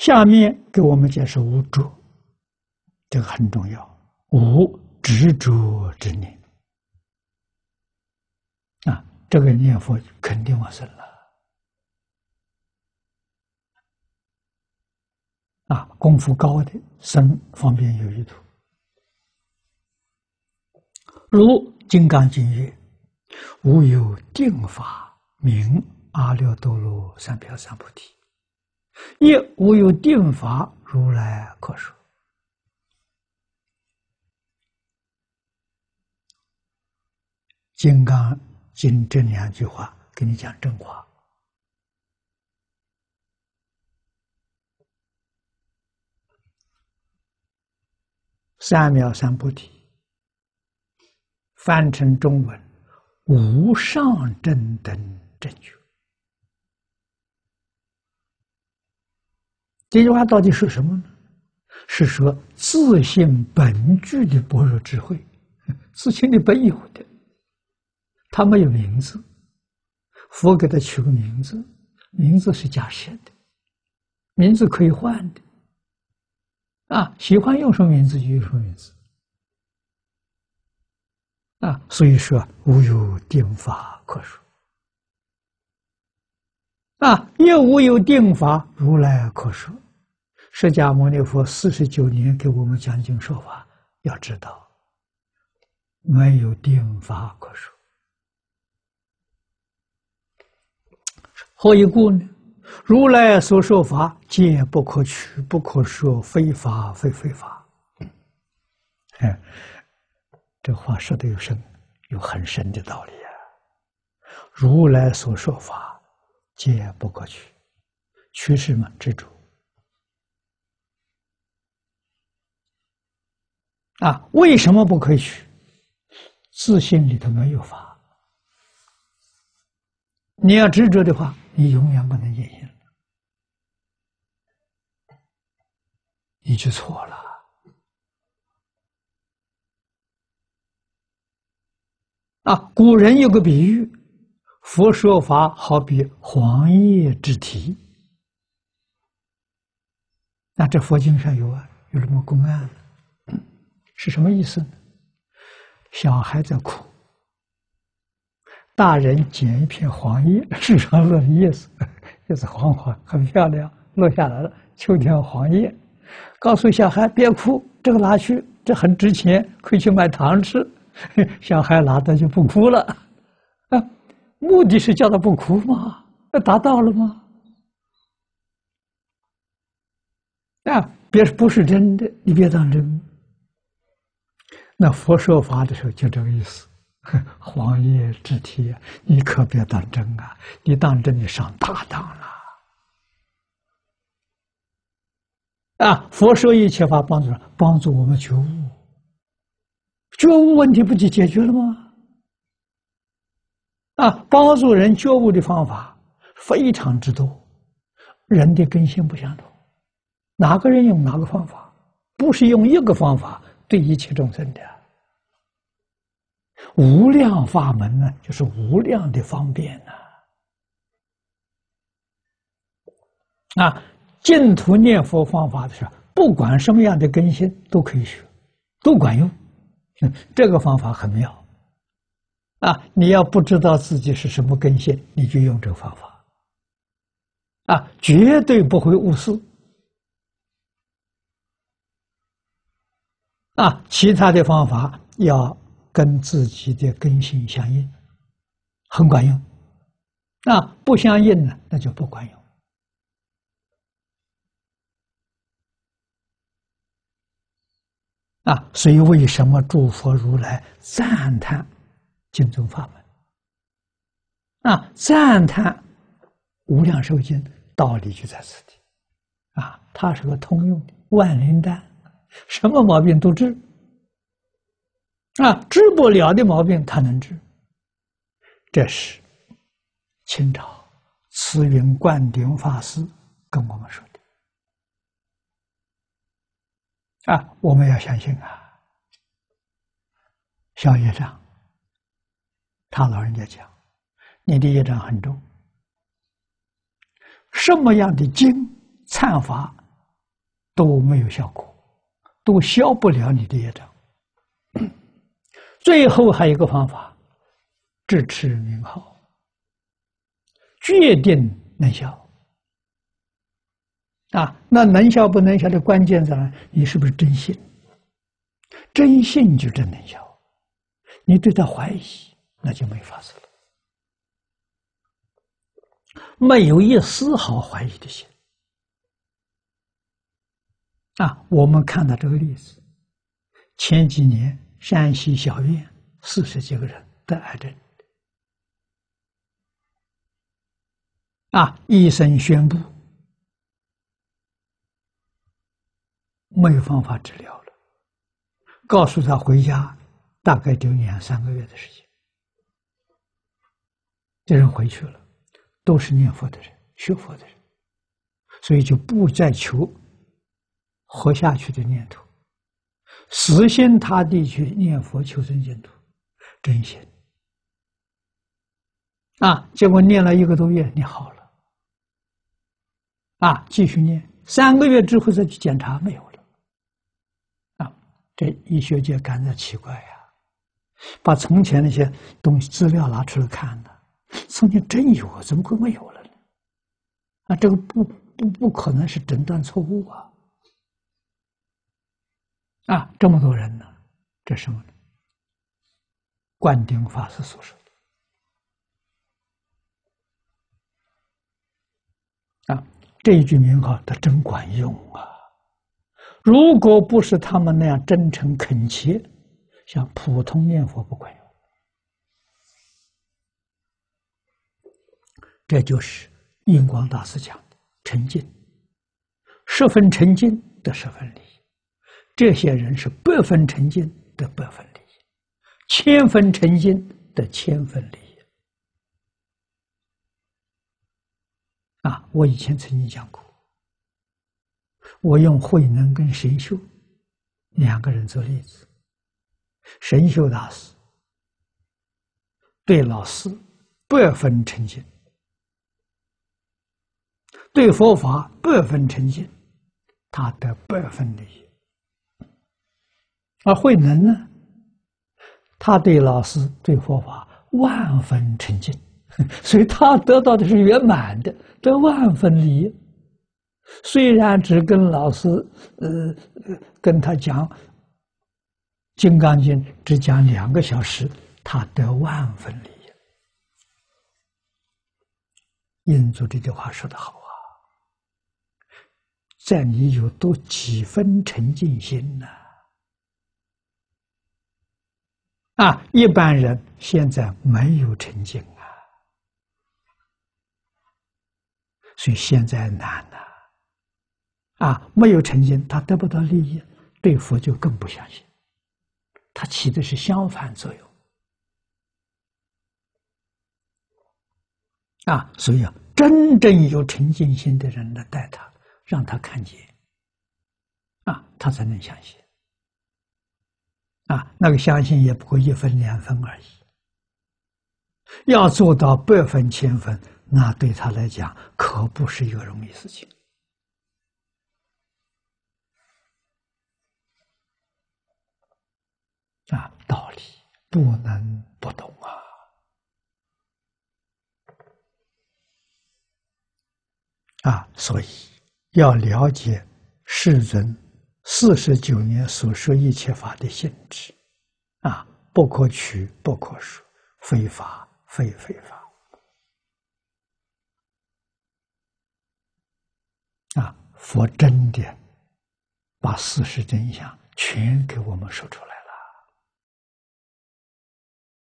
下面给我们解释无着，这个很重要。无执着之念啊，这个念佛肯定往生了啊！功夫高的生方便有余土，如《金刚经》曰：“无有定法名阿耨多罗三藐三菩提，一无有定法如来可说。”《金刚经》这两句话给你讲真话：三藐三菩提，翻成中文，无上正等正觉。这句话到底是什么呢？是说自信本具的般若智慧，自信的本有的。他没有名字，佛给他取个名字，名字是假设的，名字可以换的，啊，喜欢用什么名字就用什么名字，啊，所以说无有定法可说，啊，又无有定法如来可说，释迦牟尼佛四十九年给我们讲经说法，要知道，没有定法可说。何以故呢？如来所说法，皆不可取，不可说，非法非非法。哎，这话说的有深，有很深的道理啊！如来所说法，皆不可取，取什么？执着啊？为什么不可以取？自信里头没有法。你要执着的话。你永远不能验性，你就错了。啊，古人有个比喻，佛说法好比黄叶之题。那这佛经上有啊，有什么公案，是什么意思呢？小孩在哭。大人捡一片黄叶，树上落的叶子，叶子黄黄，很漂亮，落下来了。秋天黄叶，告诉小孩别哭，这个拿去，这很值钱，可以去买糖吃。小孩拿到就不哭了。目的是叫他不哭吗，那达到了吗？啊，别不是真的，你别当真。那佛说法的时候就这个意思。黄叶之体，你可别当真啊！你当真，你上大当了。啊！佛说一切法帮助帮助我们觉悟，觉悟问题不就解决了吗？啊！帮助人觉悟的方法非常之多，人的根性不相同，哪个人用哪个方法，不是用一个方法对一切众生的。无量法门呢，就是无量的方便呐！啊，净土念佛方法的时候，不管什么样的根性都可以学，都管用。这个方法很妙啊！你要不知道自己是什么根性，你就用这个方法啊，绝对不会误事啊！其他的方法要。跟自己的根性相应，很管用；啊不相应呢，那就不管用。啊，所以为什么诸佛如来赞叹经宗法门？啊，赞叹无量寿经，道理就在此地。啊，它是个通用的万灵丹，什么毛病都治。啊，治不了的毛病，他能治。这是清朝慈云灌顶法师跟我们说的。啊，我们要相信啊，小业障，他老人家讲，你的业障很重，什么样的经忏法都没有效果，都消不了你的业障。最后还有一个方法，支持名号，决定能消。啊，那能消不能消的关键在哪？你是不是真信？真信就真能消。你对他怀疑，那就没法子了。没有一丝毫怀疑的心。啊，我们看到这个例子，前几年山西小院四十几个人得癌症，啊，医生宣布没有方法治疗了，告诉他回家，大概就两三个月的时间。这人回去了，都是念佛的人、学佛的人，所以就不再求。活下去的念头，死心塌地去念佛求生净土，真心啊！结果念了一个多月，你好了啊！继续念，三个月之后再去检查，没有了啊！这医学界感到奇怪呀，把从前那些东西资料拿出来看呢，从前真有啊，怎么会没有了呢？啊，这个不不不可能是诊断错误啊！啊，这么多人呢，这什么呢？灌顶法师所说的啊，这一句名号，它真管用啊！如果不是他们那样真诚恳切，像普通念佛不管。这就是印光大师讲的沉静，十分沉静的十分理。这些人是百分沉静的百分利益，千分沉静的千分利益。啊，我以前曾经讲过，我用慧能跟神秀两个人做例子。神秀大师对老师百分沉静，对佛法百分诚信，他得百分利益。而慧能呢，他对老师、对佛法万分沉静，所以他得到的是圆满的，得万分利益。虽然只跟老师，呃，跟他讲《金刚经》，只讲两个小时，他得万分利益。印祖这句话说的好，在你有多几分沉静心呢？啊，一般人现在没有成经啊，所以现在难呐。啊，没有成经，他得不到利益，对佛就更不相信，他起的是相反作用。啊，所以啊，真正有诚信心的人来带他，让他看见，啊，他才能相信。啊，那个相信也不过一分两分而已。要做到百分千分，那对他来讲可不是一个容易事情。啊，道理不能不懂啊！啊，所以要了解世尊。四十九年所说一切法的性质，啊，不可取，不可说，非法，非非法，啊，佛真的把事实真相全给我们说出来。